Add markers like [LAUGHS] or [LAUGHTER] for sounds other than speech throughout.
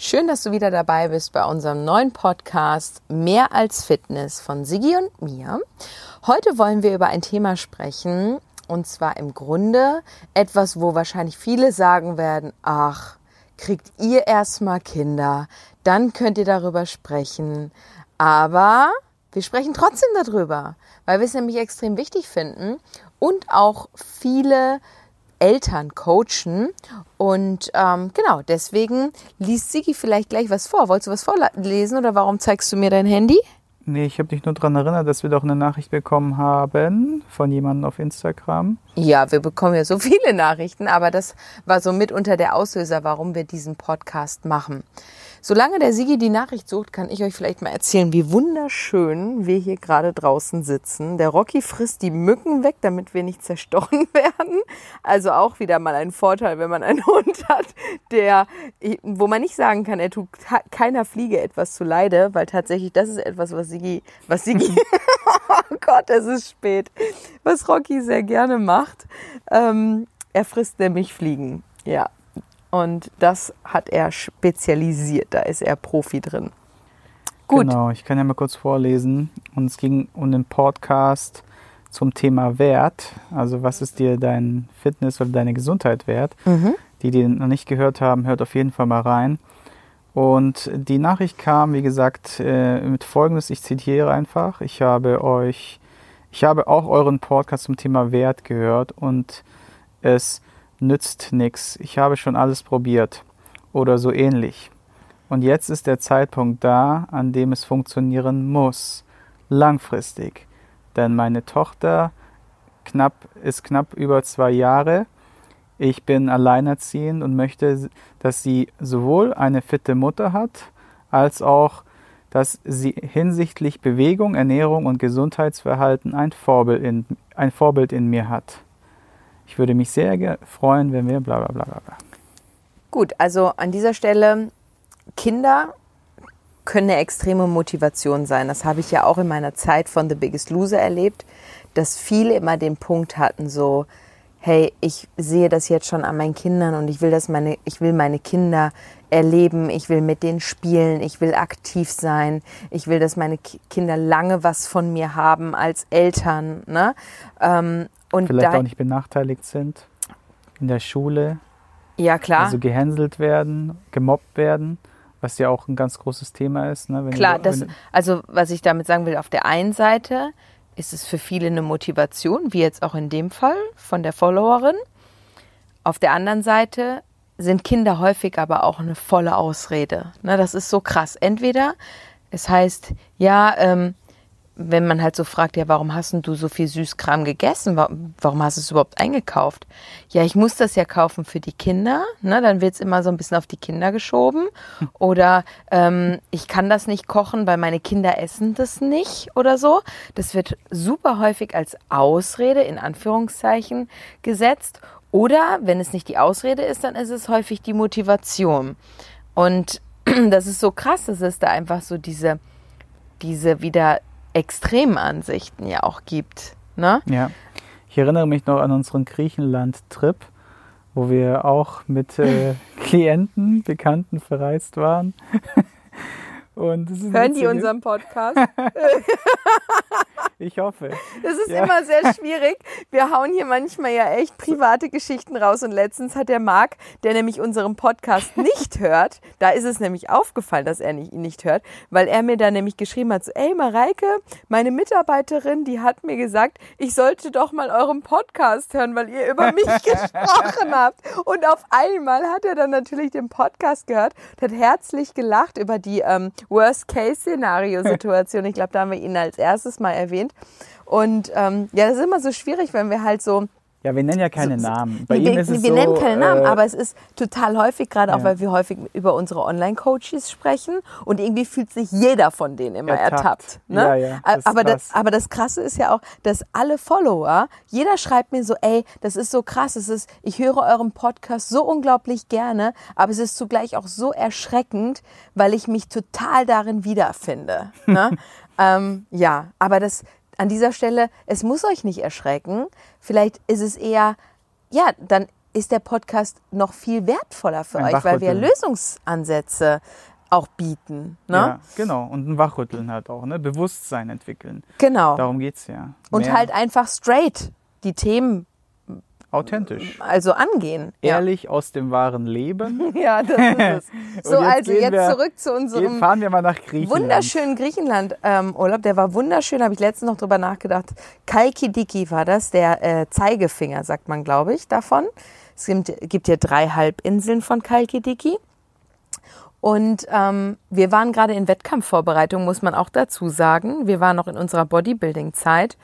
Schön, dass du wieder dabei bist bei unserem neuen Podcast Mehr als Fitness von Sigi und mir. Heute wollen wir über ein Thema sprechen und zwar im Grunde etwas, wo wahrscheinlich viele sagen werden, ach, kriegt ihr erstmal Kinder, dann könnt ihr darüber sprechen. Aber wir sprechen trotzdem darüber, weil wir es nämlich extrem wichtig finden und auch viele Eltern coachen. Und ähm, genau, deswegen liest Sigi vielleicht gleich was vor. Wolltest du was vorlesen oder warum zeigst du mir dein Handy? Nee, ich habe dich nur daran erinnert, dass wir doch eine Nachricht bekommen haben von jemandem auf Instagram. Ja, wir bekommen ja so viele Nachrichten, aber das war so mitunter der Auslöser, warum wir diesen Podcast machen. Solange der Sigi die Nachricht sucht, kann ich euch vielleicht mal erzählen, wie wunderschön wir hier gerade draußen sitzen. Der Rocky frisst die Mücken weg, damit wir nicht zerstochen [LAUGHS] werden. Also auch wieder mal ein Vorteil, wenn man einen [LAUGHS] Hund hat, der, wo man nicht sagen kann, er tut keiner Fliege etwas zu leide, weil tatsächlich das ist etwas, was Sigi, was Sigi, [LAUGHS] oh Gott, es ist spät, was Rocky sehr gerne macht. Ähm, er frisst nämlich Fliegen. Ja, und das hat er spezialisiert, da ist er Profi drin. Gut. Genau, ich kann ja mal kurz vorlesen. Und es ging um den Podcast zum Thema Wert. Also was ist dir dein Fitness oder deine Gesundheit wert? Mhm. Die, die noch nicht gehört haben, hört auf jeden Fall mal rein. Und die Nachricht kam, wie gesagt, äh, mit folgendes, ich zitiere einfach. Ich habe euch, ich habe auch euren Podcast zum Thema Wert gehört und es nützt nichts, ich habe schon alles probiert oder so ähnlich. Und jetzt ist der Zeitpunkt da, an dem es funktionieren muss, langfristig. Denn meine Tochter knapp, ist knapp über zwei Jahre. Ich bin alleinerziehend und möchte, dass sie sowohl eine fitte Mutter hat, als auch, dass sie hinsichtlich Bewegung, Ernährung und Gesundheitsverhalten ein Vorbild in, ein Vorbild in mir hat. Ich würde mich sehr freuen, wenn wir bla bla bla bla. Gut, also an dieser Stelle, Kinder können eine extreme Motivation sein. Das habe ich ja auch in meiner Zeit von The Biggest Loser erlebt, dass viele immer den Punkt hatten, so, hey, ich sehe das jetzt schon an meinen Kindern und ich will, dass meine, ich will meine Kinder erleben, ich will mit denen spielen, ich will aktiv sein, ich will, dass meine Kinder lange was von mir haben als Eltern. Ne? Ähm, und Vielleicht auch nicht benachteiligt sind in der Schule. Ja, klar. Also gehänselt werden, gemobbt werden, was ja auch ein ganz großes Thema ist. Ne? klar, du, das, also was ich damit sagen will, auf der einen Seite ist es für viele eine Motivation, wie jetzt auch in dem Fall von der Followerin. Auf der anderen Seite sind Kinder häufig aber auch eine volle Ausrede. Ne, das ist so krass. Entweder es heißt, ja, ähm, wenn man halt so fragt, ja, warum hast du so viel Süßkram gegessen? Warum hast du es überhaupt eingekauft? Ja, ich muss das ja kaufen für die Kinder. Ne? Dann wird es immer so ein bisschen auf die Kinder geschoben. [LAUGHS] Oder ähm, ich kann das nicht kochen, weil meine Kinder essen das nicht oder so. Das wird super häufig als Ausrede in Anführungszeichen gesetzt. Oder wenn es nicht die Ausrede ist, dann ist es häufig die Motivation. Und [CLEARS THROAT] das ist so krass, dass es da einfach so diese, diese wieder Extremansichten ja auch gibt. Ne? Ja. Ich erinnere mich noch an unseren Griechenland-Trip, wo wir auch mit äh, [LAUGHS] Klienten, Bekannten verreist waren. [LAUGHS] Hören die unseren Podcast? [LAUGHS] ich hoffe. Das ist ja. immer sehr [LAUGHS] schwierig. Wir hauen hier manchmal ja echt private Geschichten raus. Und letztens hat der Marc, der nämlich unseren Podcast [LAUGHS] nicht hört, da ist es nämlich aufgefallen, dass er nicht, ihn nicht hört, weil er mir da nämlich geschrieben hat, so, ey Mareike, meine Mitarbeiterin, die hat mir gesagt, ich sollte doch mal euren Podcast hören, weil ihr über mich [LAUGHS] gesprochen habt. Und auf einmal hat er dann natürlich den Podcast gehört und hat herzlich gelacht über die ähm, Worst-Case-Szenario-Situation. Ich glaube, da haben wir ihn als erstes mal erwähnt. Und ähm, ja, das ist immer so schwierig, wenn wir halt so ja, wir nennen ja keine so, Namen. Bei wir, ihm ist es wir so, nennen keine Namen, äh, aber es ist total häufig, gerade auch, weil wir häufig über unsere Online-Coaches sprechen und irgendwie fühlt sich jeder von denen immer ertappt. ertappt ne? ja, ja, das aber, das, aber das Krasse ist ja auch, dass alle Follower, jeder schreibt mir so, ey, das ist so krass, es ist, ich höre euren Podcast so unglaublich gerne, aber es ist zugleich auch so erschreckend, weil ich mich total darin wiederfinde. Ne? [LAUGHS] ähm, ja, aber das, an dieser Stelle, es muss euch nicht erschrecken. Vielleicht ist es eher, ja, dann ist der Podcast noch viel wertvoller für Ein euch, weil wir Lösungsansätze auch bieten. Ne? Ja, genau. Und ein Wachrütteln halt auch, ne? Bewusstsein entwickeln. Genau. Darum geht es ja. Und halt einfach straight die Themen authentisch. Also angehen. Ehrlich ja. aus dem wahren Leben. [LAUGHS] ja, das ist es. [LAUGHS] so, jetzt also jetzt wir, zurück zu unserem fahren wir mal nach Griechenland. wunderschönen Griechenland-Urlaub. Ähm, der war wunderschön, habe ich letztens noch drüber nachgedacht. Kalkidiki war das, der äh, Zeigefinger, sagt man, glaube ich, davon. Es gibt, gibt hier drei Halbinseln von Kalkidiki. Und ähm, wir waren gerade in Wettkampfvorbereitung, muss man auch dazu sagen. Wir waren noch in unserer Bodybuilding-Zeit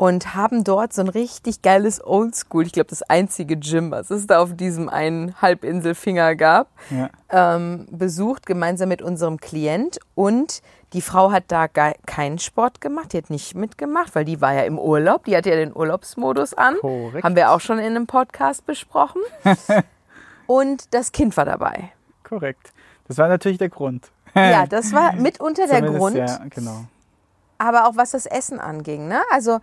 und haben dort so ein richtig geiles Oldschool, ich glaube das einzige Gym, was es da auf diesem einen Halbinselfinger gab, ja. ähm, besucht, gemeinsam mit unserem Klient. Und die Frau hat da keinen Sport gemacht, die hat nicht mitgemacht, weil die war ja im Urlaub, die hatte ja den Urlaubsmodus an. Korrekt. Haben wir auch schon in einem Podcast besprochen. [LAUGHS] Und das Kind war dabei. Korrekt. Das war natürlich der Grund. Ja, [LAUGHS] das war mitunter der Grund. Ja, genau. Aber auch was das Essen anging, ne? Also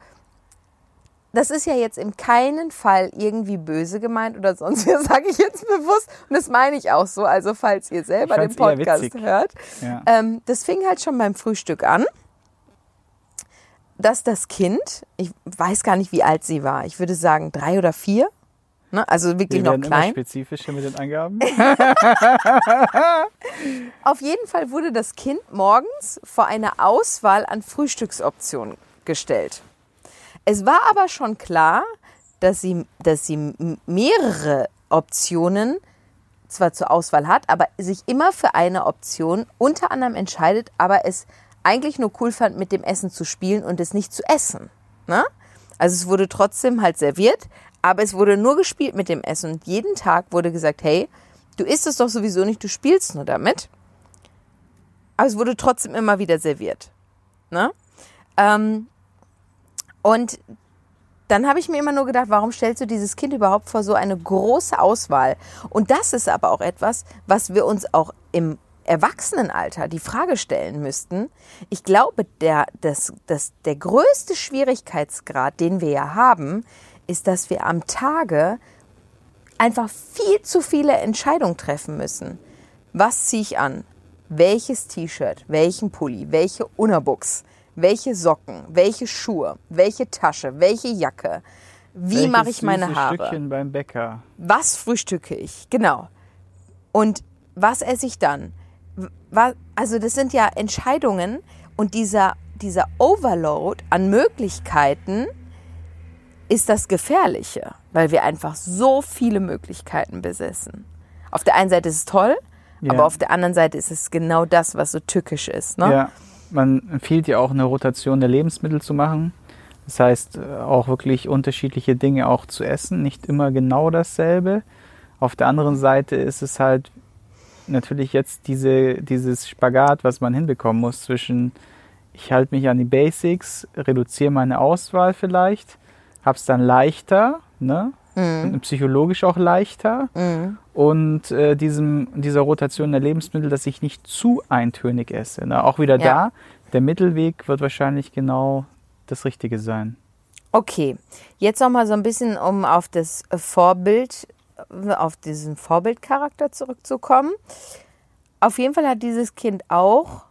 das ist ja jetzt in keinen Fall irgendwie böse gemeint oder sonst [LAUGHS] was, sage ich jetzt bewusst. Und das meine ich auch so. Also falls ihr selber den Podcast hört. Ja. Ähm, das fing halt schon beim Frühstück an, dass das Kind, ich weiß gar nicht, wie alt sie war, ich würde sagen drei oder vier, ne? also wirklich Wir noch klein. Immer spezifischer mit den Angaben. [LAUGHS] [LAUGHS] Auf jeden Fall wurde das Kind morgens vor eine Auswahl an Frühstücksoptionen gestellt. Es war aber schon klar, dass sie, dass sie mehrere Optionen zwar zur Auswahl hat, aber sich immer für eine Option unter anderem entscheidet, aber es eigentlich nur cool fand, mit dem Essen zu spielen und es nicht zu essen. Ne? Also es wurde trotzdem halt serviert, aber es wurde nur gespielt mit dem Essen. Und jeden Tag wurde gesagt, hey, du isst es doch sowieso nicht, du spielst nur damit. Aber es wurde trotzdem immer wieder serviert. Ne? Ähm, und dann habe ich mir immer nur gedacht, warum stellst du dieses Kind überhaupt vor so eine große Auswahl? Und das ist aber auch etwas, was wir uns auch im Erwachsenenalter die Frage stellen müssten. Ich glaube, der, das, das, der größte Schwierigkeitsgrad, den wir ja haben, ist, dass wir am Tage einfach viel zu viele Entscheidungen treffen müssen. Was ziehe ich an? Welches T-Shirt? Welchen Pulli? Welche Unterbuchs? Welche Socken, welche Schuhe, welche Tasche, welche Jacke, wie mache ich meine Haare. Stückchen beim Bäcker. Was frühstücke ich? Genau. Und was esse ich dann? Also das sind ja Entscheidungen und dieser, dieser Overload an Möglichkeiten ist das Gefährliche, weil wir einfach so viele Möglichkeiten besessen. Auf der einen Seite ist es toll, ja. aber auf der anderen Seite ist es genau das, was so tückisch ist. Ne? Ja man empfiehlt ja auch eine Rotation der Lebensmittel zu machen. Das heißt, äh, auch wirklich unterschiedliche Dinge auch zu essen, nicht immer genau dasselbe. Auf der anderen Seite ist es halt natürlich jetzt diese, dieses Spagat, was man hinbekommen muss zwischen, ich halte mich an die Basics, reduziere meine Auswahl vielleicht, habe es dann leichter, ne? Mhm. Psychologisch auch leichter. Mhm. Und äh, diesem, dieser Rotation der Lebensmittel, dass ich nicht zu eintönig esse. Ne? Auch wieder ja. da, der Mittelweg wird wahrscheinlich genau das Richtige sein. Okay, jetzt noch mal so ein bisschen, um auf das Vorbild, auf diesen Vorbildcharakter zurückzukommen. Auf jeden Fall hat dieses Kind auch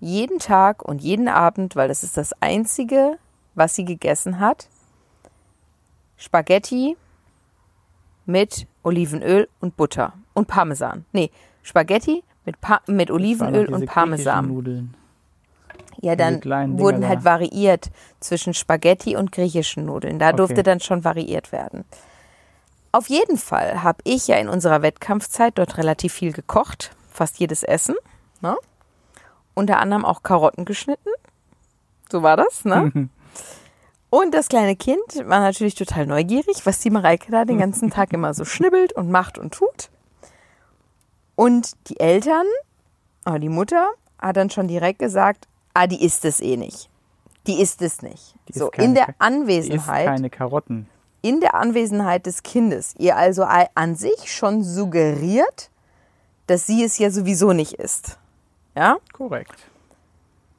jeden Tag und jeden Abend, weil das ist das Einzige, was sie gegessen hat, Spaghetti mit Olivenöl und Butter und Parmesan. Nee, Spaghetti mit, pa mit Olivenöl und Parmesan. Nudeln. Ja, dann wurden da. halt variiert zwischen Spaghetti und griechischen Nudeln. Da okay. durfte dann schon variiert werden. Auf jeden Fall habe ich ja in unserer Wettkampfzeit dort relativ viel gekocht, fast jedes Essen. Ne? Unter anderem auch Karotten geschnitten. So war das, ne? [LAUGHS] Und das kleine Kind war natürlich total neugierig, was die Mareike da den ganzen Tag immer so schnibbelt und macht und tut. Und die Eltern, oder die Mutter, hat dann schon direkt gesagt, ah, die ist es eh nicht. Die ist es nicht. Die so, keine, in der Anwesenheit. Die ist keine Karotten. In der Anwesenheit des Kindes. Ihr also an sich schon suggeriert, dass sie es ja sowieso nicht ist. Ja? Korrekt.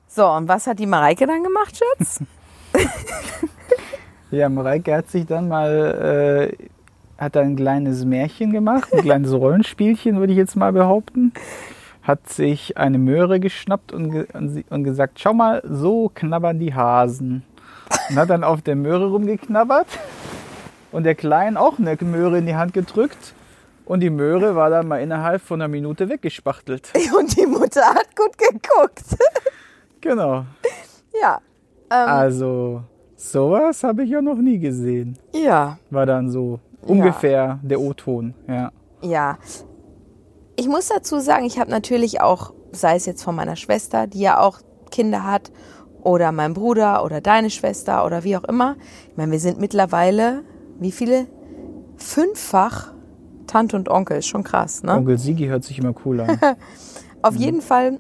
So, und was hat die Mareike dann gemacht, Schatz? [LAUGHS] [LAUGHS] ja, Mareike hat sich dann mal äh, hat er ein kleines Märchen gemacht, ein kleines Rollenspielchen, würde ich jetzt mal behaupten. Hat sich eine Möhre geschnappt und, ge und gesagt, schau mal, so knabbern die Hasen. Und hat dann auf der Möhre rumgeknabbert und der Klein auch eine Möhre in die Hand gedrückt. Und die Möhre war dann mal innerhalb von einer Minute weggespachtelt. [LAUGHS] Und die Mutter hat gut geguckt. Genau. Ja. Ähm, also, sowas habe ich ja noch nie gesehen. Ja. War dann so ungefähr ja. der O-Ton, ja. Ja. Ich muss dazu sagen, ich habe natürlich auch, sei es jetzt von meiner Schwester, die ja auch Kinder hat, oder meinem Bruder oder deine Schwester oder wie auch immer. Ich meine, wir sind mittlerweile, wie viele? Fünffach Tante und Onkel, ist schon krass, ne? Onkel Sigi hört sich immer cool an. [LAUGHS] Auf mhm. jeden Fall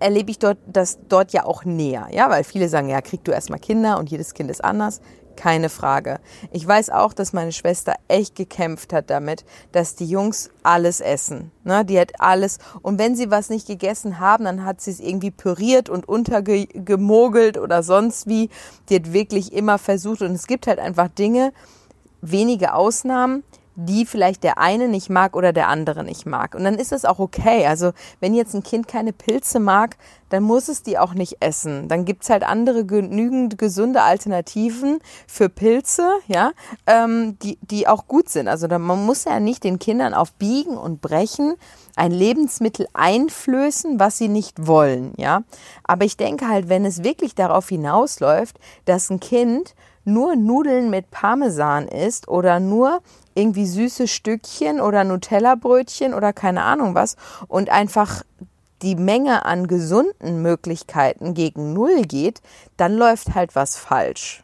erlebe ich dort das dort ja auch näher, ja, weil viele sagen, ja, krieg du erstmal Kinder und jedes Kind ist anders. Keine Frage. Ich weiß auch, dass meine Schwester echt gekämpft hat damit, dass die Jungs alles essen. Ne? Die hat alles. Und wenn sie was nicht gegessen haben, dann hat sie es irgendwie püriert und untergemogelt oder sonst wie. Die hat wirklich immer versucht. Und es gibt halt einfach Dinge, wenige Ausnahmen, die vielleicht der eine nicht mag oder der andere nicht mag. Und dann ist das auch okay. Also wenn jetzt ein Kind keine Pilze mag, dann muss es die auch nicht essen. Dann gibt's halt andere genügend gesunde Alternativen für Pilze, ja, ähm, die, die auch gut sind. Also man muss ja nicht den Kindern auf Biegen und Brechen ein Lebensmittel einflößen, was sie nicht wollen, ja. Aber ich denke halt, wenn es wirklich darauf hinausläuft, dass ein Kind nur Nudeln mit Parmesan isst oder nur irgendwie süße Stückchen oder Nutella-Brötchen oder keine Ahnung was und einfach die Menge an gesunden Möglichkeiten gegen Null geht, dann läuft halt was falsch.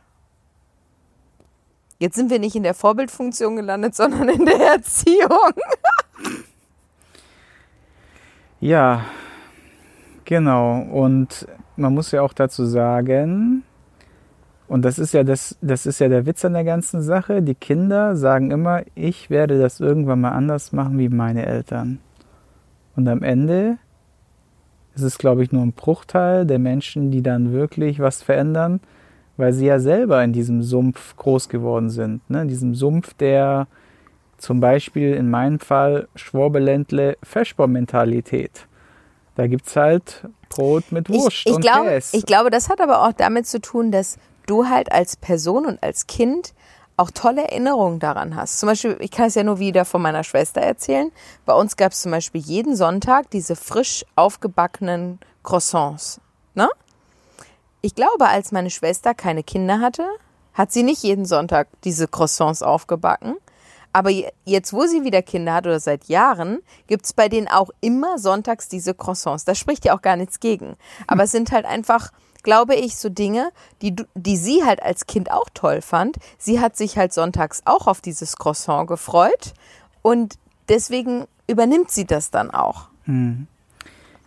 Jetzt sind wir nicht in der Vorbildfunktion gelandet, [LAUGHS] sondern in der Erziehung. ja, genau. Und man muss ja auch dazu sagen, und das ist ja das, das ist ja der Witz an der ganzen Sache. Die Kinder sagen immer, ich werde das irgendwann mal anders machen wie meine Eltern. Und am Ende ist es, glaube ich, nur ein Bruchteil der Menschen, die dann wirklich was verändern, weil sie ja selber in diesem Sumpf groß geworden sind. Ne? In diesem Sumpf der zum Beispiel in meinem Fall Schworbeländle Feschbau-Mentalität. Da gibt es halt Brot mit Wurst ich, ich und glaube, Käse. Ich glaube, das hat aber auch damit zu tun, dass du halt als Person und als Kind auch tolle Erinnerungen daran hast. Zum Beispiel, ich kann es ja nur wieder von meiner Schwester erzählen. Bei uns gab es zum Beispiel jeden Sonntag diese frisch aufgebackenen Croissants. Ne? Ich glaube, als meine Schwester keine Kinder hatte, hat sie nicht jeden Sonntag diese Croissants aufgebacken. Aber jetzt, wo sie wieder Kinder hat oder seit Jahren, gibt es bei denen auch immer sonntags diese Croissants. Da spricht ja auch gar nichts gegen. Aber es sind halt einfach glaube ich, so Dinge, die, die sie halt als Kind auch toll fand. Sie hat sich halt sonntags auch auf dieses Croissant gefreut und deswegen übernimmt sie das dann auch. Hm.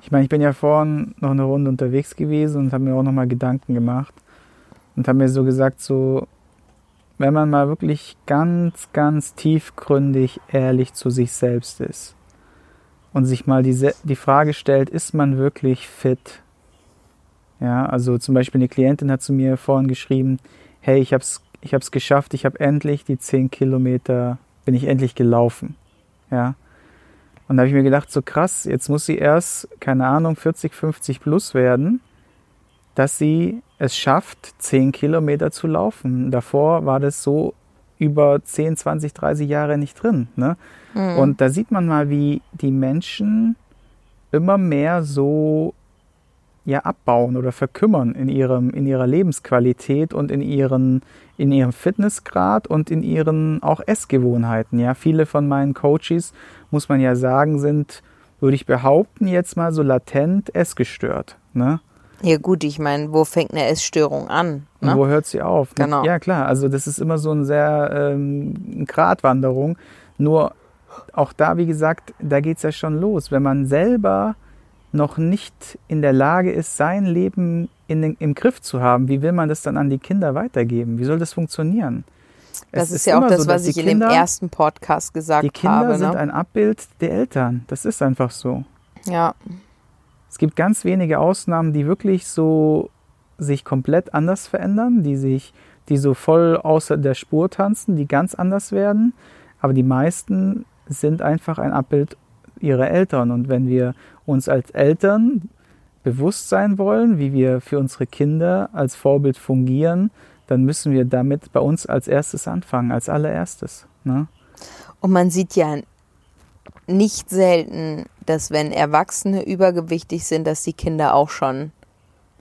Ich meine, ich bin ja vorhin noch eine Runde unterwegs gewesen und habe mir auch nochmal Gedanken gemacht und habe mir so gesagt, so, wenn man mal wirklich ganz, ganz tiefgründig ehrlich zu sich selbst ist und sich mal die, die Frage stellt, ist man wirklich fit? Ja, also zum Beispiel eine Klientin hat zu mir vorhin geschrieben, hey, ich habe es ich hab's geschafft, ich habe endlich die 10 Kilometer, bin ich endlich gelaufen. Ja. Und da habe ich mir gedacht, so krass, jetzt muss sie erst, keine Ahnung, 40, 50 plus werden, dass sie es schafft, 10 Kilometer zu laufen. Davor war das so über 10, 20, 30 Jahre nicht drin. Ne? Mhm. Und da sieht man mal, wie die Menschen immer mehr so ja abbauen oder verkümmern in ihrem in ihrer Lebensqualität und in ihren in ihrem Fitnessgrad und in ihren auch Essgewohnheiten. Ja, viele von meinen Coaches muss man ja sagen sind, würde ich behaupten jetzt mal so latent essgestört. Ne? Ja gut, ich meine, wo fängt eine Essstörung an? Ne? Und wo hört sie auf? Genau. Ja klar, also das ist immer so eine sehr ähm, Gratwanderung. Nur auch da, wie gesagt, da geht es ja schon los. Wenn man selber noch nicht in der Lage ist, sein Leben in den, im Griff zu haben, wie will man das dann an die Kinder weitergeben? Wie soll das funktionieren? Das ist, ist ja auch das, so, was ich Kinder, in dem ersten Podcast gesagt habe. Die Kinder habe, ne? sind ein Abbild der Eltern. Das ist einfach so. Ja. Es gibt ganz wenige Ausnahmen, die wirklich so sich komplett anders verändern, die sich, die so voll außer der Spur tanzen, die ganz anders werden. aber die meisten sind einfach ein Abbild ihrer Eltern. Und wenn wir uns als Eltern bewusst sein wollen, wie wir für unsere Kinder als Vorbild fungieren, dann müssen wir damit bei uns als erstes anfangen, als allererstes. Ne? Und man sieht ja nicht selten, dass wenn Erwachsene übergewichtig sind, dass die Kinder auch schon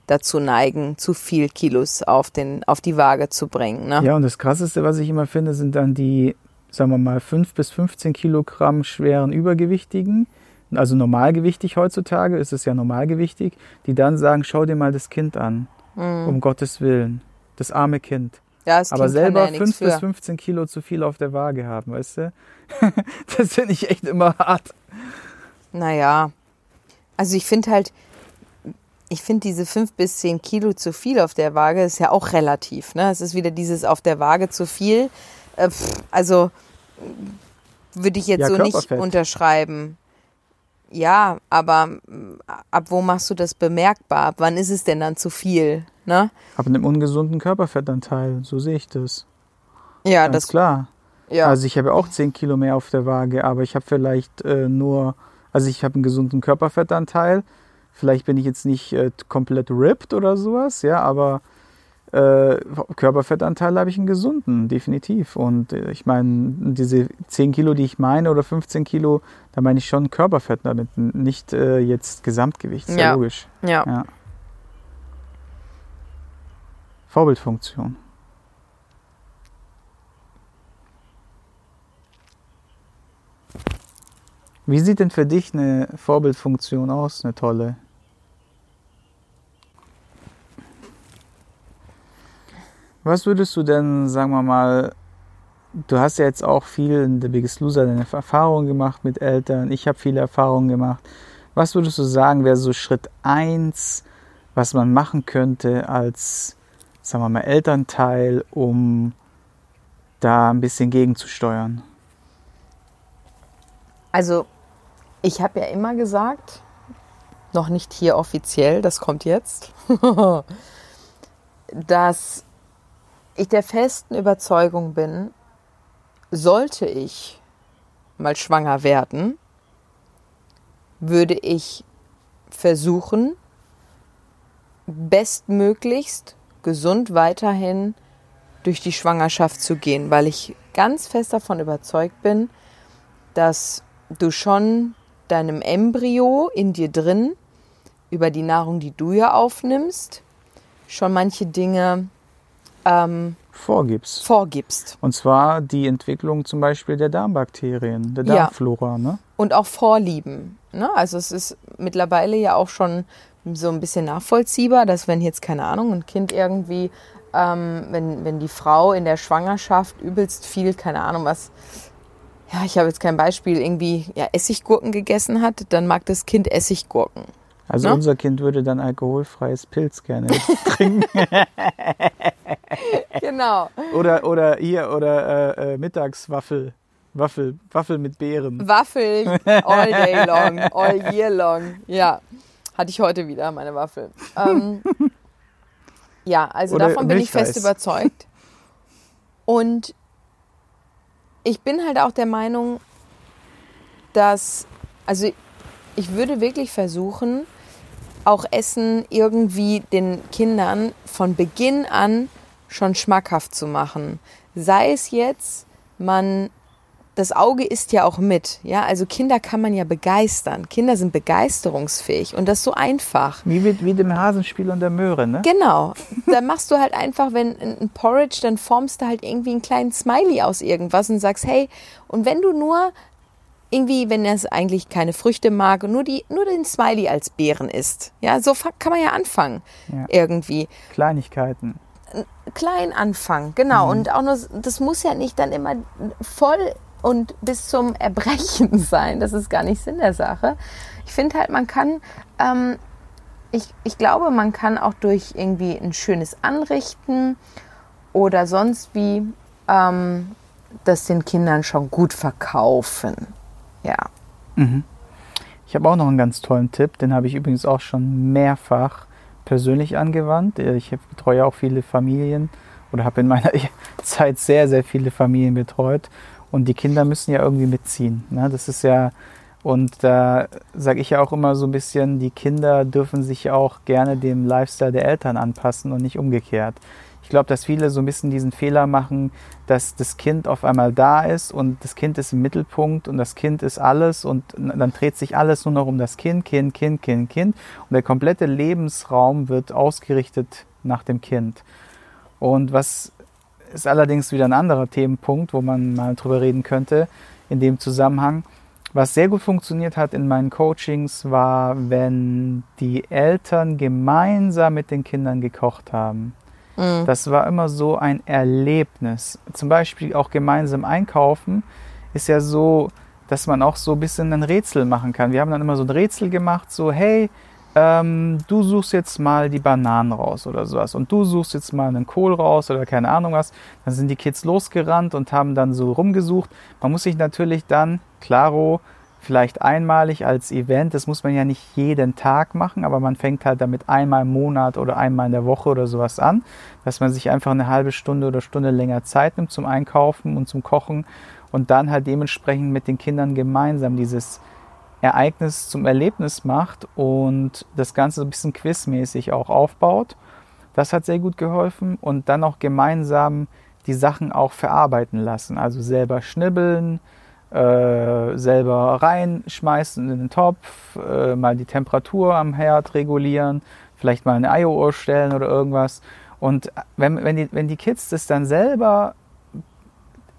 dazu neigen, zu viel Kilos auf, den, auf die Waage zu bringen. Ne? Ja, und das Krasseste, was ich immer finde, sind dann die, sagen wir mal, 5 bis 15 Kilogramm schweren Übergewichtigen, also normalgewichtig heutzutage, ist es ja normalgewichtig, die dann sagen, schau dir mal das Kind an, mhm. um Gottes Willen, das arme Kind. Ja, das Aber selber ja 5 bis 15 Kilo zu viel auf der Waage haben, weißt du? [LAUGHS] das finde ich echt immer hart. Naja, also ich finde halt, ich finde diese 5 bis 10 Kilo zu viel auf der Waage ist ja auch relativ. Ne? Es ist wieder dieses auf der Waage zu viel. Äh, also würde ich jetzt ja, so nicht unterschreiben. Ja, aber ab wo machst du das bemerkbar? Ab wann ist es denn dann zu viel? Ne? Ab einem ungesunden Körperfettanteil, so sehe ich das. Ja, Ganz das klar. Ja. Also ich habe auch 10 Kilo mehr auf der Waage, aber ich habe vielleicht äh, nur, also ich habe einen gesunden Körperfettanteil. Vielleicht bin ich jetzt nicht äh, komplett ripped oder sowas, ja, aber äh, Körperfettanteil habe ich einen gesunden, definitiv. Und äh, ich meine, diese 10 Kilo, die ich meine, oder 15 Kilo, da meine ich schon Körperfett damit, nicht äh, jetzt Gesamtgewicht, sehr ja. logisch. Ja. ja. Vorbildfunktion. Wie sieht denn für dich eine Vorbildfunktion aus, eine tolle? Was würdest du denn, sagen wir mal, du hast ja jetzt auch viel in The Biggest Loser deine Erfahrungen gemacht mit Eltern, ich habe viele Erfahrungen gemacht. Was würdest du sagen, wäre so Schritt 1, was man machen könnte als, sagen wir mal, Elternteil, um da ein bisschen gegenzusteuern? Also ich habe ja immer gesagt, noch nicht hier offiziell, das kommt jetzt, [LAUGHS] dass ich der festen Überzeugung bin, sollte ich mal schwanger werden, würde ich versuchen, bestmöglichst gesund weiterhin durch die Schwangerschaft zu gehen, weil ich ganz fest davon überzeugt bin, dass du schon deinem Embryo in dir drin über die Nahrung, die du ja aufnimmst, schon manche Dinge ähm, vorgibst. vorgibst. Und zwar die Entwicklung zum Beispiel der Darmbakterien, der Darmflora. Ja. Ne? Und auch Vorlieben. Ne? Also es ist mittlerweile ja auch schon so ein bisschen nachvollziehbar, dass wenn jetzt, keine Ahnung, ein Kind irgendwie, ähm, wenn, wenn die Frau in der Schwangerschaft übelst viel, keine Ahnung was, ja, ich habe jetzt kein Beispiel, irgendwie ja, Essiggurken gegessen hat, dann mag das Kind Essiggurken. Also ne? unser Kind würde dann alkoholfreies Pilz gerne [LAUGHS] trinken. [LAUGHS] genau. Oder, oder hier, oder äh, äh, Mittagswaffel. Waffel, Waffel mit Beeren. Waffel [LAUGHS] all day long, all year long. Ja, hatte ich heute wieder meine Waffel. Ähm, ja, also oder davon bin ich fest überzeugt. Und ich bin halt auch der Meinung, dass, also ich würde wirklich versuchen, auch Essen irgendwie den Kindern von Beginn an schon schmackhaft zu machen. Sei es jetzt, man das Auge isst ja auch mit. Ja, also Kinder kann man ja begeistern. Kinder sind begeisterungsfähig und das so einfach. Wie mit wie dem Hasenspiel und der Möhre, ne? Genau. Da machst du halt einfach, wenn ein Porridge, dann formst du halt irgendwie einen kleinen Smiley aus irgendwas und sagst, hey, und wenn du nur irgendwie, wenn er es eigentlich keine Früchte mag, nur die, nur den Smiley als Beeren isst. Ja, so kann man ja anfangen. Ja. Irgendwie. Kleinigkeiten klein anfangen, genau. Mhm. Und auch nur, das muss ja nicht dann immer voll und bis zum Erbrechen [LAUGHS] sein. Das ist gar nicht Sinn der Sache. Ich finde halt, man kann, ähm, ich, ich glaube, man kann auch durch irgendwie ein schönes Anrichten oder sonst wie ähm, das den Kindern schon gut verkaufen. Ja. Mhm. Ich habe auch noch einen ganz tollen Tipp, den habe ich übrigens auch schon mehrfach persönlich angewandt. Ich betreue auch viele Familien oder habe in meiner [LAUGHS] Zeit sehr, sehr viele Familien betreut. Und die Kinder müssen ja irgendwie mitziehen. Ne? Das ist ja, und da sage ich ja auch immer so ein bisschen, die Kinder dürfen sich auch gerne dem Lifestyle der Eltern anpassen und nicht umgekehrt. Ich glaube, dass viele so ein bisschen diesen Fehler machen, dass das Kind auf einmal da ist und das Kind ist im Mittelpunkt und das Kind ist alles und dann dreht sich alles nur noch um das Kind, Kind, Kind, Kind, Kind und der komplette Lebensraum wird ausgerichtet nach dem Kind. Und was ist allerdings wieder ein anderer Themenpunkt, wo man mal drüber reden könnte in dem Zusammenhang. Was sehr gut funktioniert hat in meinen Coachings war, wenn die Eltern gemeinsam mit den Kindern gekocht haben. Mhm. Das war immer so ein Erlebnis. Zum Beispiel auch gemeinsam einkaufen ist ja so, dass man auch so ein bisschen ein Rätsel machen kann. Wir haben dann immer so ein Rätsel gemacht, so hey, ähm, du suchst jetzt mal die Bananen raus oder sowas und du suchst jetzt mal einen Kohl raus oder keine Ahnung was. Dann sind die Kids losgerannt und haben dann so rumgesucht. Man muss sich natürlich dann, klaro, vielleicht einmalig als Event. Das muss man ja nicht jeden Tag machen, aber man fängt halt damit einmal im Monat oder einmal in der Woche oder sowas an, dass man sich einfach eine halbe Stunde oder Stunde länger Zeit nimmt zum Einkaufen und zum Kochen und dann halt dementsprechend mit den Kindern gemeinsam dieses Ereignis zum Erlebnis macht und das Ganze so ein bisschen quizmäßig auch aufbaut. Das hat sehr gut geholfen und dann auch gemeinsam die Sachen auch verarbeiten lassen. Also selber schnibbeln, äh, selber reinschmeißen in den Topf, äh, mal die Temperatur am Herd regulieren, vielleicht mal eine Eieruhr stellen oder irgendwas. Und wenn, wenn, die, wenn die Kids das dann selber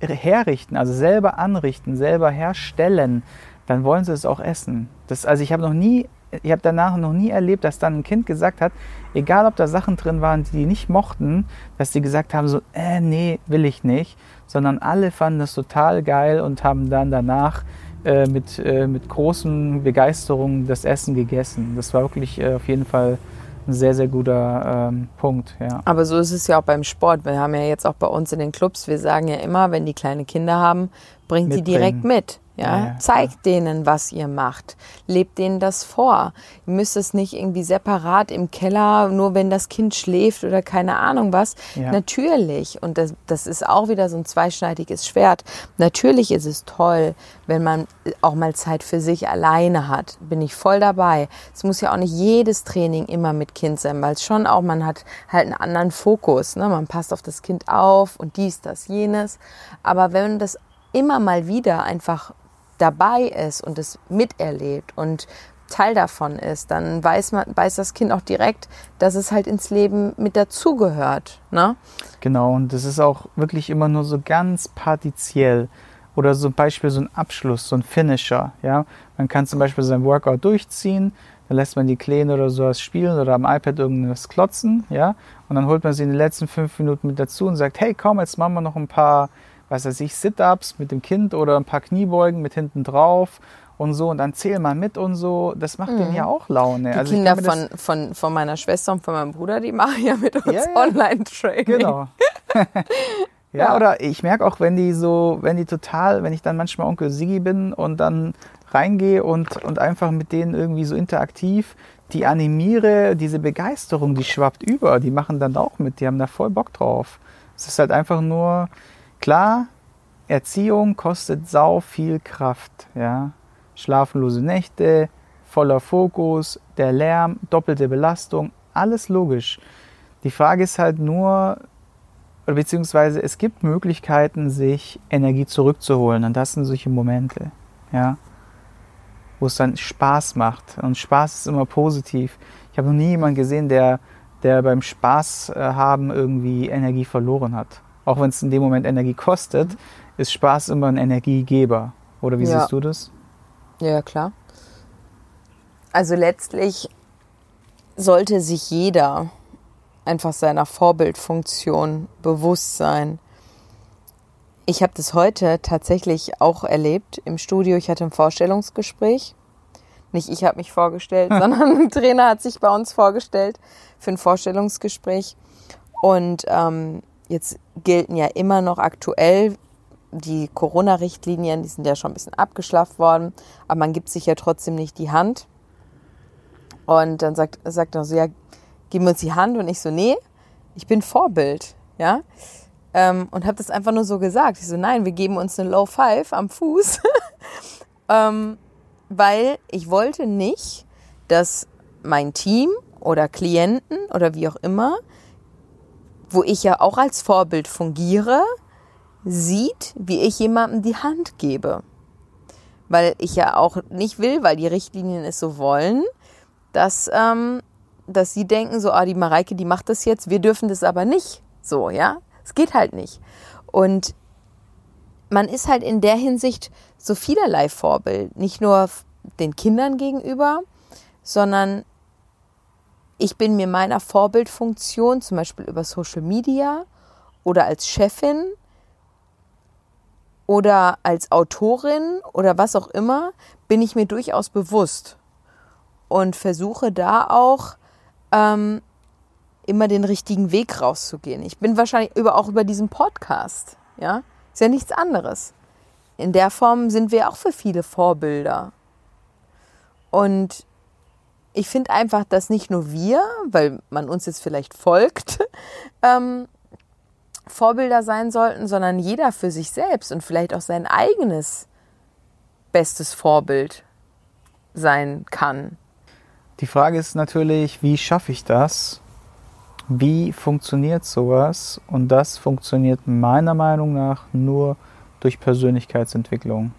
herrichten, also selber anrichten, selber herstellen, dann wollen sie es auch essen. Das, also ich habe noch nie, ich habe danach noch nie erlebt, dass dann ein Kind gesagt hat, egal ob da Sachen drin waren, die die nicht mochten, dass die gesagt haben so, äh, nee, will ich nicht, sondern alle fanden das total geil und haben dann danach äh, mit, äh, mit großen Begeisterung das Essen gegessen. Das war wirklich äh, auf jeden Fall ein sehr, sehr guter ähm, Punkt. Ja. Aber so ist es ja auch beim Sport. Wir haben ja jetzt auch bei uns in den Clubs, wir sagen ja immer, wenn die kleine Kinder haben, bringt sie direkt mit. Ja, ja, zeigt denen, was ihr macht. Lebt denen das vor. Ihr müsst es nicht irgendwie separat im Keller, nur wenn das Kind schläft oder keine Ahnung was. Ja. Natürlich. Und das, das ist auch wieder so ein zweischneidiges Schwert. Natürlich ist es toll, wenn man auch mal Zeit für sich alleine hat. Bin ich voll dabei. Es muss ja auch nicht jedes Training immer mit Kind sein, weil es schon auch, man hat halt einen anderen Fokus. Ne? Man passt auf das Kind auf und dies, das, jenes. Aber wenn das immer mal wieder einfach dabei ist und es miterlebt und Teil davon ist, dann weiß man, weiß das Kind auch direkt, dass es halt ins Leben mit dazugehört. Ne? Genau, und das ist auch wirklich immer nur so ganz partiziell. Oder ein Beispiel, so ein Abschluss, so ein Finisher. Ja? Man kann zum Beispiel sein Workout durchziehen, dann lässt man die Kleine oder sowas spielen oder am iPad irgendwas klotzen, ja, und dann holt man sie in den letzten fünf Minuten mit dazu und sagt, hey komm, jetzt machen wir noch ein paar was weiß ich, Sit-Ups mit dem Kind oder ein paar Kniebeugen mit hinten drauf und so und dann zähl mal mit und so, das macht mhm. denen ja auch Laune. Die also Kinder von, von, von meiner Schwester und von meinem Bruder, die machen ja mit uns ja, ja. Online-Training. Genau. [LAUGHS] ja, ja, oder ich merke auch, wenn die so, wenn die total, wenn ich dann manchmal Onkel Sigi bin und dann reingehe und, und einfach mit denen irgendwie so interaktiv die animiere, diese Begeisterung, die schwappt über, die machen dann auch mit, die haben da voll Bock drauf. Es ist halt einfach nur, Klar, Erziehung kostet sau viel Kraft, ja. Schlaflose Nächte, voller Fokus, der Lärm, doppelte Belastung, alles logisch. Die Frage ist halt nur, beziehungsweise es gibt Möglichkeiten, sich Energie zurückzuholen. Und das sind solche Momente, ja, wo es dann Spaß macht. Und Spaß ist immer positiv. Ich habe noch nie jemanden gesehen, der, der beim Spaß äh, haben irgendwie Energie verloren hat auch wenn es in dem Moment Energie kostet, ist Spaß immer ein Energiegeber. Oder wie ja. siehst du das? Ja, klar. Also letztlich sollte sich jeder einfach seiner Vorbildfunktion bewusst sein. Ich habe das heute tatsächlich auch erlebt im Studio. Ich hatte ein Vorstellungsgespräch. Nicht ich habe mich vorgestellt, [LAUGHS] sondern ein Trainer hat sich bei uns vorgestellt für ein Vorstellungsgespräch. Und ähm, Jetzt gelten ja immer noch aktuell die Corona-Richtlinien, die sind ja schon ein bisschen abgeschlafft worden, aber man gibt sich ja trotzdem nicht die Hand. Und dann sagt, sagt er so, ja, gib mir uns die Hand und ich so, nee, ich bin Vorbild, ja. Ähm, und habe das einfach nur so gesagt. Ich so, nein, wir geben uns eine Low Five am Fuß. [LAUGHS] ähm, weil ich wollte nicht, dass mein Team oder Klienten oder wie auch immer, wo ich ja auch als Vorbild fungiere, sieht, wie ich jemandem die Hand gebe. Weil ich ja auch nicht will, weil die Richtlinien es so wollen, dass, ähm, dass sie denken, so, ah, die Mareike, die macht das jetzt, wir dürfen das aber nicht. So, ja. Es geht halt nicht. Und man ist halt in der Hinsicht so vielerlei Vorbild. Nicht nur den Kindern gegenüber, sondern ich bin mir meiner Vorbildfunktion, zum Beispiel über Social Media oder als Chefin oder als Autorin oder was auch immer, bin ich mir durchaus bewusst und versuche da auch ähm, immer den richtigen Weg rauszugehen. Ich bin wahrscheinlich über, auch über diesen Podcast, ja, ist ja nichts anderes. In der Form sind wir auch für viele Vorbilder. Und ich finde einfach, dass nicht nur wir, weil man uns jetzt vielleicht folgt, [LAUGHS] ähm, Vorbilder sein sollten, sondern jeder für sich selbst und vielleicht auch sein eigenes bestes Vorbild sein kann. Die Frage ist natürlich, wie schaffe ich das? Wie funktioniert sowas? Und das funktioniert meiner Meinung nach nur durch Persönlichkeitsentwicklung.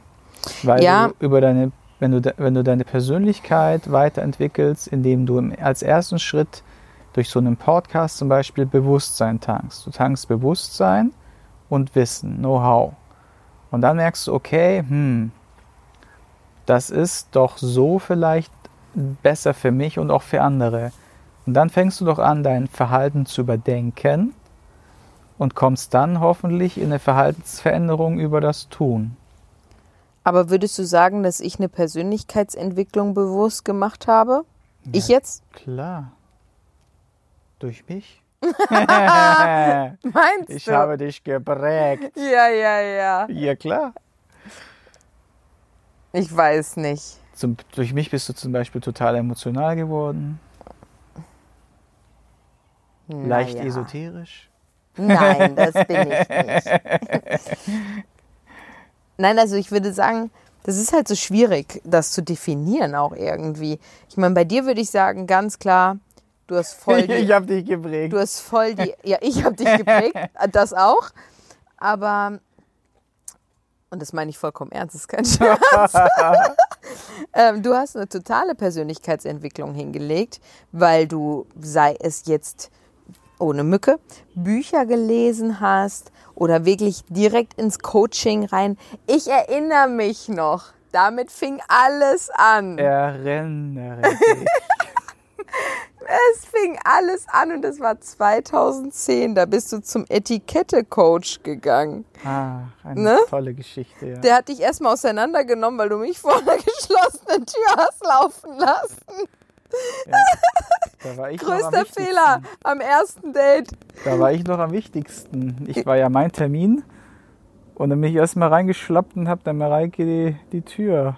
Weil ja. du über deine, wenn du, wenn du deine Persönlichkeit weiterentwickelst, indem du als ersten Schritt durch so einen Podcast zum Beispiel Bewusstsein tankst. Du tankst Bewusstsein und Wissen, Know-how. Und dann merkst du, okay, hm, das ist doch so vielleicht besser für mich und auch für andere. Und dann fängst du doch an, dein Verhalten zu überdenken und kommst dann hoffentlich in eine Verhaltensveränderung über das Tun. Aber würdest du sagen, dass ich eine Persönlichkeitsentwicklung bewusst gemacht habe? Ja, ich jetzt? Klar. Durch mich? [LAUGHS] [LAUGHS] Meinst ich du? Ich habe dich geprägt. [LAUGHS] Ja, ja, ja. Ja, klar. Ich weiß nicht. Zum, durch mich bist du zum Beispiel total emotional geworden. Leicht naja. esoterisch? Nein, das bin ich nicht. Nein, also ich würde sagen, das ist halt so schwierig, das zu definieren auch irgendwie. Ich meine, bei dir würde ich sagen, ganz klar, du hast voll [LAUGHS] die, Ich habe dich geprägt. Du hast voll die [LAUGHS] Ja, ich habe dich geprägt, das auch, aber und das meine ich vollkommen ernst, das ist kein Scherz. [LAUGHS] ähm, du hast eine totale Persönlichkeitsentwicklung hingelegt, weil du, sei es jetzt ohne Mücke, Bücher gelesen hast oder wirklich direkt ins Coaching rein. Ich erinnere mich noch, damit fing alles an. Erinnere [LAUGHS] dich. es fing alles an und das war 2010. Da bist du zum Etikette-Coach gegangen. Ah, eine ne? tolle Geschichte, ja. Der hat dich erstmal auseinandergenommen, weil du mich vor einer [LAUGHS] geschlossenen Tür hast laufen lassen. Ja, Größter am Fehler am ersten Date. Da war ich noch am wichtigsten. Ich war ja mein Termin und dann bin ich erstmal reingeschlappt und habe dann Mareike die, die Tür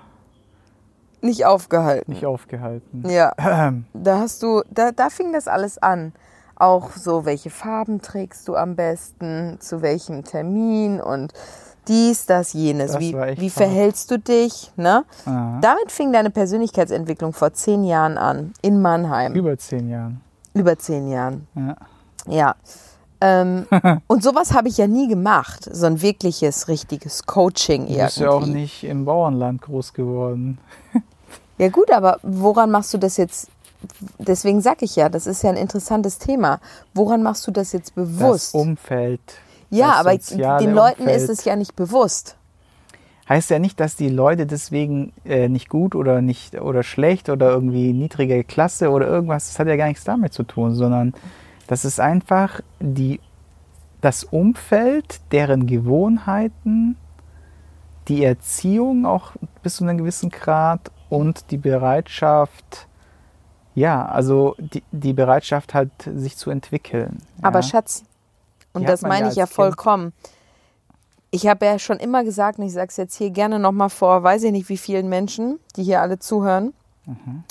nicht aufgehalten. Nicht aufgehalten. Ja. [CLEARS THROAT] Da hast du, da, da fing das alles an. Auch so, welche Farben trägst du am besten, zu welchem Termin und dies, das, jenes. Das wie wie verhältst du dich? Ne? Damit fing deine Persönlichkeitsentwicklung vor zehn Jahren an, in Mannheim. Über zehn Jahren. Über zehn Jahren. Ja. Ja. Ähm, [LAUGHS] und sowas habe ich ja nie gemacht, so ein wirkliches, richtiges Coaching irgendwie. Du bist ja auch nicht im Bauernland groß geworden. ja gut, aber woran machst du das jetzt? Deswegen sage ich ja, das ist ja ein interessantes Thema. Woran machst du das jetzt bewusst? Das Umfeld. Ja, aber den Leuten Umfeld. ist es ja nicht bewusst. Heißt ja nicht, dass die Leute deswegen äh, nicht gut oder nicht oder schlecht oder irgendwie niedrige Klasse oder irgendwas, das hat ja gar nichts damit zu tun, sondern das ist einfach die, das Umfeld, deren Gewohnheiten, die Erziehung auch bis zu einem gewissen Grad und die Bereitschaft, ja, also die, die Bereitschaft halt, sich zu entwickeln. Aber Schatz, und das meine ja ich ja vollkommen. Ich habe ja schon immer gesagt, und ich sage es jetzt hier gerne nochmal vor, weiß ich nicht wie vielen Menschen, die hier alle zuhören. Mhm.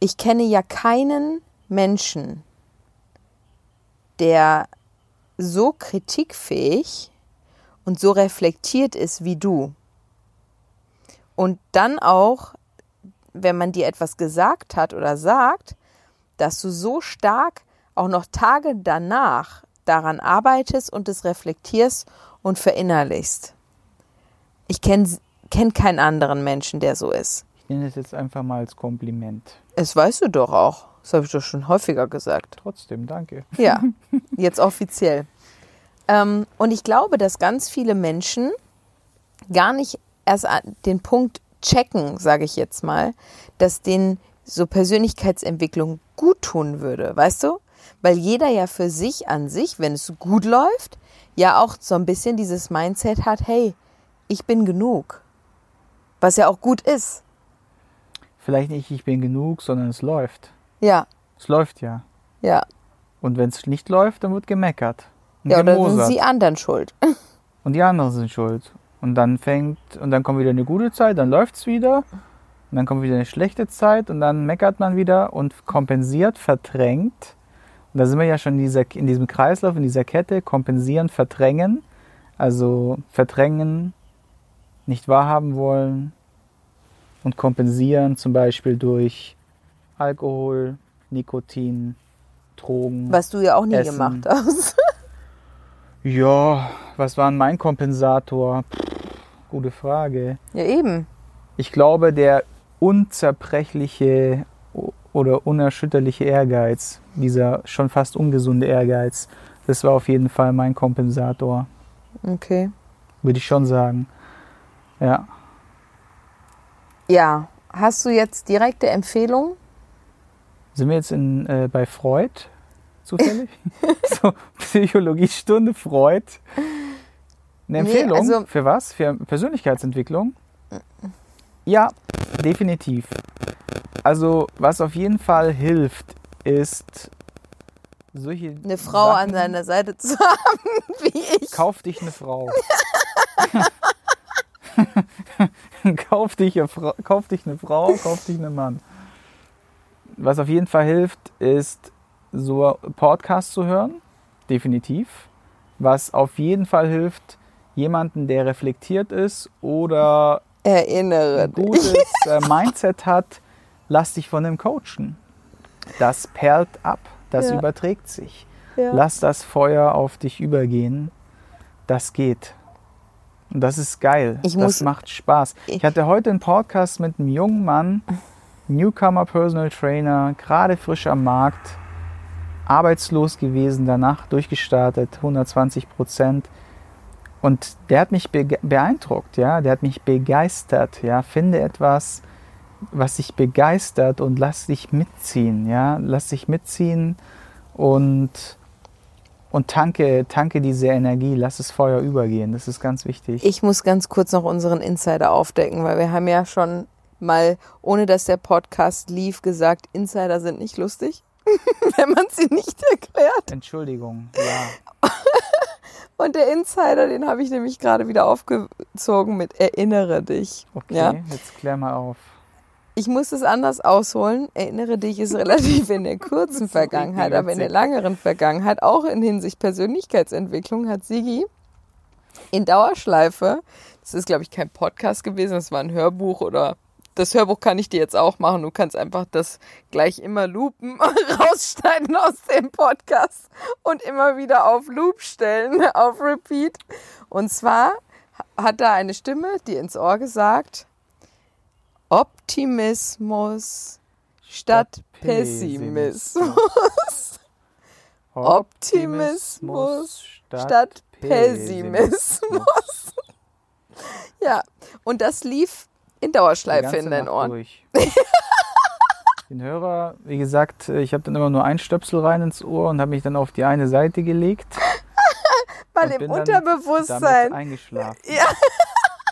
Ich kenne ja keinen Menschen, der so kritikfähig und so reflektiert ist wie du. Und dann auch, wenn man dir etwas gesagt hat oder sagt, dass du so stark auch noch Tage danach daran arbeitest und es reflektierst und verinnerlichst. Ich kenne kenn keinen anderen Menschen, der so ist. Ich nenne es jetzt einfach mal als Kompliment. Es weißt du doch auch. Das habe ich doch schon häufiger gesagt. Trotzdem, danke. Ja, [LAUGHS] jetzt offiziell. Ähm, und ich glaube, dass ganz viele Menschen gar nicht erst den Punkt checken, sage ich jetzt mal, dass denen so Persönlichkeitsentwicklung gut tun würde, weißt du? Weil jeder ja für sich an sich, wenn es gut läuft, ja auch so ein bisschen dieses Mindset hat, hey, ich bin genug. Was ja auch gut ist. Vielleicht nicht, ich bin genug, sondern es läuft. Ja. Es läuft ja. Ja. Und wenn es nicht läuft, dann wird gemeckert. ja, oder sind die anderen schuld. [LAUGHS] Und die anderen sind schuld. Und dann fängt, und dann kommt wieder eine gute Zeit, dann läuft es wieder. Und dann kommt wieder eine schlechte Zeit und dann meckert man wieder und kompensiert, verdrängt. Und da sind wir ja schon in, dieser, in diesem Kreislauf, in dieser Kette, kompensieren, verdrängen. Also verdrängen, nicht wahrhaben wollen und kompensieren zum Beispiel durch Alkohol, Nikotin, Drogen. Was du ja auch nie Essen. gemacht hast. [LAUGHS] ja, was war mein Kompensator? Gute Frage. Ja, eben. Ich glaube, der unzerbrechliche oder unerschütterliche Ehrgeiz, dieser schon fast ungesunde Ehrgeiz, das war auf jeden Fall mein Kompensator. Okay. Würde ich schon sagen. Ja. Ja. Hast du jetzt direkte Empfehlungen? Sind wir jetzt in, äh, bei Freud zufällig? [LAUGHS] [LAUGHS] so, Psychologiestunde Freud. Eine Empfehlung nee, also für was? Für Persönlichkeitsentwicklung? Ja, definitiv. Also, was auf jeden Fall hilft, ist solche. Eine Frau Sachen, an seiner Seite zu [LAUGHS] haben, wie ich. Kauf dich eine Frau. [LAUGHS] kauf, dich eine Frau kauf dich eine Frau, kauf dich einen Mann. Was auf jeden Fall hilft, ist so Podcasts zu hören. Definitiv. Was auf jeden Fall hilft, jemanden, der reflektiert ist oder Erinnere ein gutes äh, Mindset hat, lass dich von dem coachen. Das perlt ab, das ja. überträgt sich. Ja. Lass das Feuer auf dich übergehen. Das geht. Und das ist geil. Ich das muss, macht Spaß. Ich hatte heute einen Podcast mit einem jungen Mann, Newcomer Personal Trainer, gerade frisch am Markt, arbeitslos gewesen, danach durchgestartet, 120 Prozent und der hat mich beeindruckt, ja, der hat mich begeistert, ja. Finde etwas, was dich begeistert und lass dich mitziehen, ja. Lass dich mitziehen und, und tanke, tanke diese Energie, lass das Feuer übergehen. Das ist ganz wichtig. Ich muss ganz kurz noch unseren Insider aufdecken, weil wir haben ja schon mal, ohne dass der Podcast lief, gesagt, Insider sind nicht lustig, [LAUGHS] wenn man sie nicht erklärt. Entschuldigung, ja. [LAUGHS] Und der Insider, den habe ich nämlich gerade wieder aufgezogen mit Erinnere dich. Okay, ja? jetzt klär mal auf. Ich muss es anders ausholen. Erinnere dich ist relativ in der [LAUGHS] kurzen Vergangenheit, aber in der langeren Vergangenheit, auch in Hinsicht Persönlichkeitsentwicklung, hat Sigi in Dauerschleife, das ist glaube ich kein Podcast gewesen, das war ein Hörbuch oder das Hörbuch kann ich dir jetzt auch machen. Du kannst einfach das gleich immer loopen, [LAUGHS] rausschneiden aus dem Podcast und immer wieder auf Loop stellen, [LAUGHS] auf Repeat. Und zwar hat da eine Stimme, die ins Ohr gesagt, Optimismus statt Pessimismus. Optimismus statt Pessimismus. Ja, und das lief in Dauerschleife in deinen Ohren. Durch. Den Hörer, wie gesagt, ich habe dann immer nur ein Stöpsel rein ins Ohr und habe mich dann auf die eine Seite gelegt. [LAUGHS] Weil im Unterbewusstsein. eingeschlafen. Ja.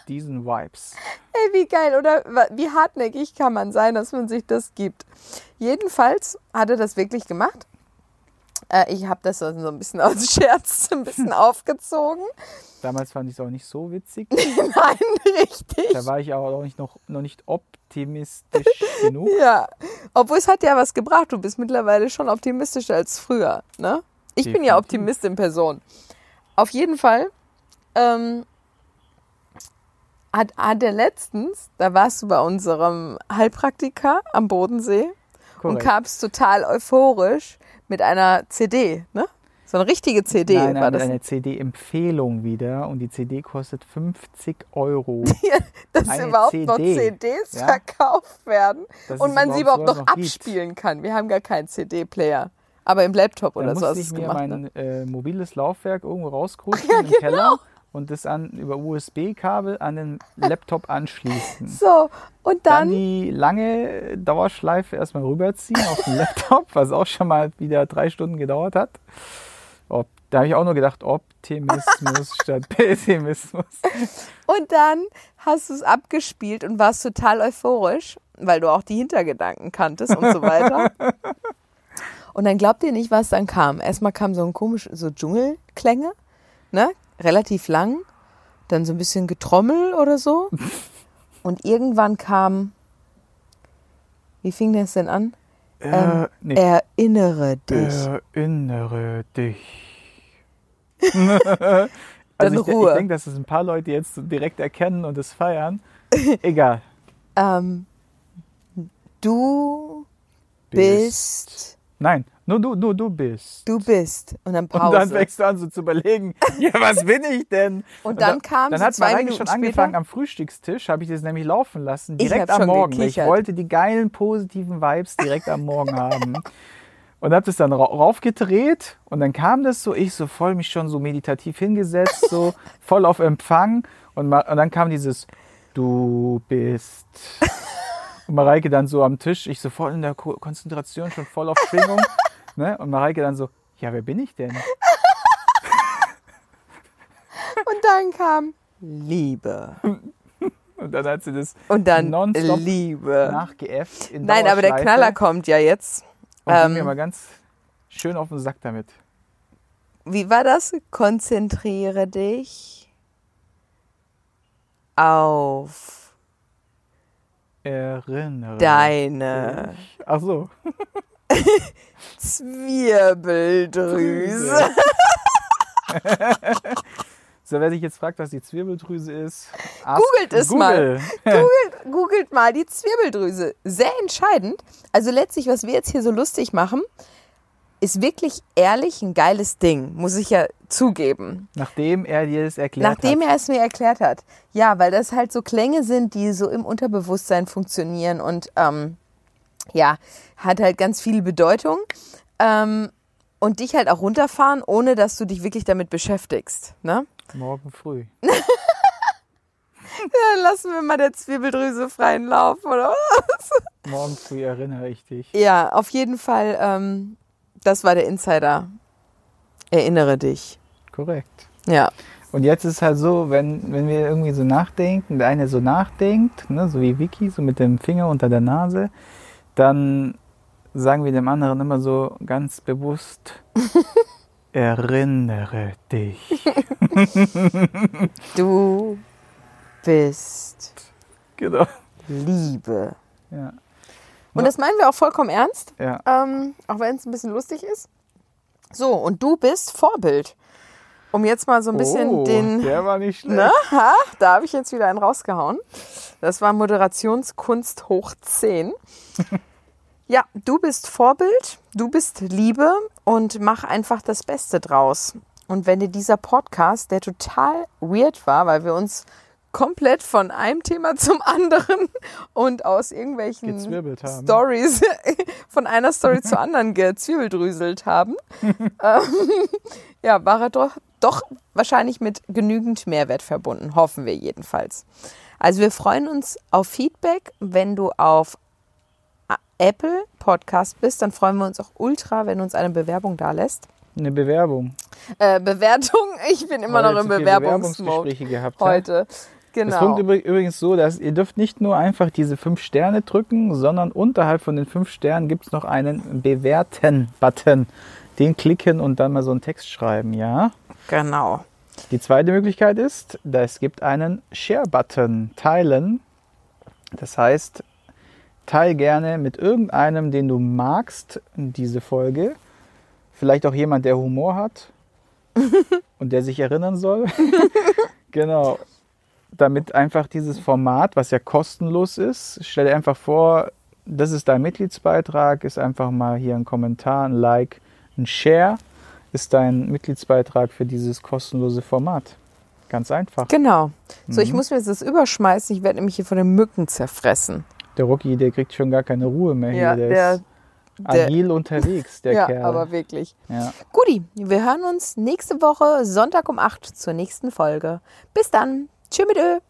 Diesen Vibes. Ey, wie geil, oder? Wie hartnäckig kann man sein, dass man sich das gibt? Jedenfalls hat er das wirklich gemacht. Äh, ich habe das so ein bisschen [LAUGHS] aus Scherz ein bisschen [LAUGHS] aufgezogen. Damals fand ich es auch nicht so witzig. [LAUGHS] Nein, richtig. Da war ich aber auch nicht noch, noch nicht optimistisch genug. Ja, obwohl es hat ja was gebracht. Du bist mittlerweile schon optimistischer als früher. Ne? Ich Definitiv. bin ja Optimist in Person. Auf jeden Fall ähm, hat, er letztens, da warst du bei unserem Heilpraktiker am Bodensee Korrekt. und kamst total euphorisch mit einer CD, ne? So eine richtige CD nein, nein, war das. eine CD-Empfehlung wieder und die CD kostet 50 Euro. [LAUGHS] dass eine überhaupt CD. noch CDs ja? verkauft werden das und man sie überhaupt noch, noch abspielen gibt. kann. Wir haben gar keinen CD-Player. Aber im Laptop oder so hast du es gemacht. Ich mir mein äh, mobiles Laufwerk irgendwo rauskruten [LAUGHS] ja, im genau. Keller und das an, über USB-Kabel an den Laptop anschließen. [LAUGHS] So, und dann, dann die lange Dauerschleife erstmal rüberziehen auf den [LAUGHS] Laptop, was auch schon mal wieder drei Stunden gedauert hat. Ob, da habe ich auch nur gedacht, Optimismus [LAUGHS] statt Pessimismus. Und dann hast du es abgespielt und warst total euphorisch, weil du auch die Hintergedanken kanntest und so weiter. Und dann glaubt ihr nicht, was dann kam. Erstmal kam so ein komisch, so Dschungelklänge, ne? Relativ lang, dann so ein bisschen Getrommel oder so. [LAUGHS] Und irgendwann kam, wie fing das denn an? Äh, ähm, nee. Erinnere dich. Erinnere dich. [LAUGHS] also dann ich, Ruhe. Ich denke, dass es ein paar Leute jetzt direkt erkennen und es feiern. [LAUGHS] Egal. ähm, du bist, bist Nein, nur du, nur du bist. Du bist. Und dann Pause. Und dann fängst du an so zu überlegen, [LAUGHS] ja, was bin ich denn? [LAUGHS] Und dann, und dann kam Dann hat zwei eigentlich schon angefangen am Frühstückstisch, habe ich das nämlich laufen lassen, direkt am Morgen. Ich wollte die geilen, positiven Vibes direkt am Morgen haben. [LAUGHS] Und habe das dann raufgedreht und dann kam das so, ich so voll mich schon so meditativ hingesetzt, so voll auf Empfang und, und dann kam dieses Du bist und Mareike dann so am Tisch, ich so voll in der Konzentration, schon voll auf Schwingung. [LAUGHS] ne? Und Mareike dann so, ja, wer bin ich denn? [LAUGHS] Und dann kam Liebe. [LAUGHS] Und dann hat sie das und dann nonstop Liebe. nachgeäfft. Nein, aber der Knaller kommt ja jetzt. Und ähm, mir mal ganz schön auf den Sack damit. Wie war das? Konzentriere dich auf erinnere. Deine. Ach so. [LAUGHS] Zwirbeldrüse. [LAUGHS] so, wer sich jetzt fragt, was die Zwirbeldrüse ist, googelt es Google. mal. Googelt, googelt mal die Zwirbeldrüse. Sehr entscheidend. Also letztlich, was wir jetzt hier so lustig machen, ist wirklich ehrlich ein geiles Ding, muss ich ja zugeben. Nachdem er dir das erklärt Nachdem hat. er es mir erklärt hat. Ja, weil das halt so Klänge sind, die so im Unterbewusstsein funktionieren und ähm, ja, hat halt ganz viel Bedeutung. Ähm, und dich halt auch runterfahren, ohne dass du dich wirklich damit beschäftigst. Ne? Morgen früh. [LAUGHS] Dann lassen wir mal der Zwiebeldrüse freien Lauf, oder was? Morgen früh erinnere ich dich. Ja, auf jeden Fall ähm, das war der Insider. Erinnere dich. Korrekt. Ja. Und jetzt ist halt so, wenn, wenn wir irgendwie so nachdenken, der eine so nachdenkt, ne, so wie Vicky, so mit dem Finger unter der Nase, dann sagen wir dem anderen immer so ganz bewusst, [LAUGHS] erinnere dich. [LAUGHS] du bist genau. Liebe. Ja. Und das meinen wir auch vollkommen ernst, ja. ähm, auch wenn es ein bisschen lustig ist. So, und du bist Vorbild. Um jetzt mal so ein bisschen oh, den. Der war nicht [LAUGHS] schlecht. Ne, ha, da habe ich jetzt wieder einen rausgehauen. Das war Moderationskunst hoch 10. [LAUGHS] ja, du bist Vorbild, du bist Liebe und mach einfach das Beste draus. Und wenn dir dieser Podcast, der total weird war, weil wir uns komplett von einem Thema zum anderen und aus irgendwelchen Stories [LAUGHS] von einer Story zur [LAUGHS] anderen gezwirbeldrüselt haben. ähm, [LAUGHS] ja, war er doch, doch wahrscheinlich mit genügend Mehrwert verbunden, hoffen wir jedenfalls. Also wir freuen uns auf Feedback, wenn du auf Apple Podcast bist, dann freuen wir uns auch ultra, wenn du uns eine Bewerbung da lässt. Eine Bewerbung. Äh, Bewertung, ich bin immer Weil noch im Bewerbungsmode gehabt, heute. Ja? Genau. Es funktioniert übrigens so, dass ihr dürft nicht nur einfach diese fünf Sterne drücken, sondern unterhalb von den fünf Sternen gibt es noch einen Bewerten-Button. Den klicken und dann mal so einen Text schreiben, ja? Genau. Die zweite Möglichkeit ist, es gibt einen Share-Button, teilen. Das heißt, teil gerne mit irgendeinem, den du magst, diese Folge. Vielleicht auch jemand, der Humor hat [LAUGHS] und der sich erinnern soll. [LAUGHS] genau. Damit einfach dieses Format, was ja kostenlos ist, stell dir einfach vor, das ist dein Mitgliedsbeitrag, ist einfach mal hier ein Kommentar, ein Like, ein Share, ist dein Mitgliedsbeitrag für dieses kostenlose Format. Ganz einfach. Genau. So, mhm. ich muss mir jetzt das überschmeißen, ich werde nämlich hier von den Mücken zerfressen. Der Rocky, der kriegt schon gar keine Ruhe mehr hier. Ja, der, der ist agil unterwegs, der [LAUGHS] ja, Kerl. Ja, aber wirklich. Ja. Guti, wir hören uns nächste Woche Sonntag um 8 zur nächsten Folge. Bis dann. Tschüss mit Ö.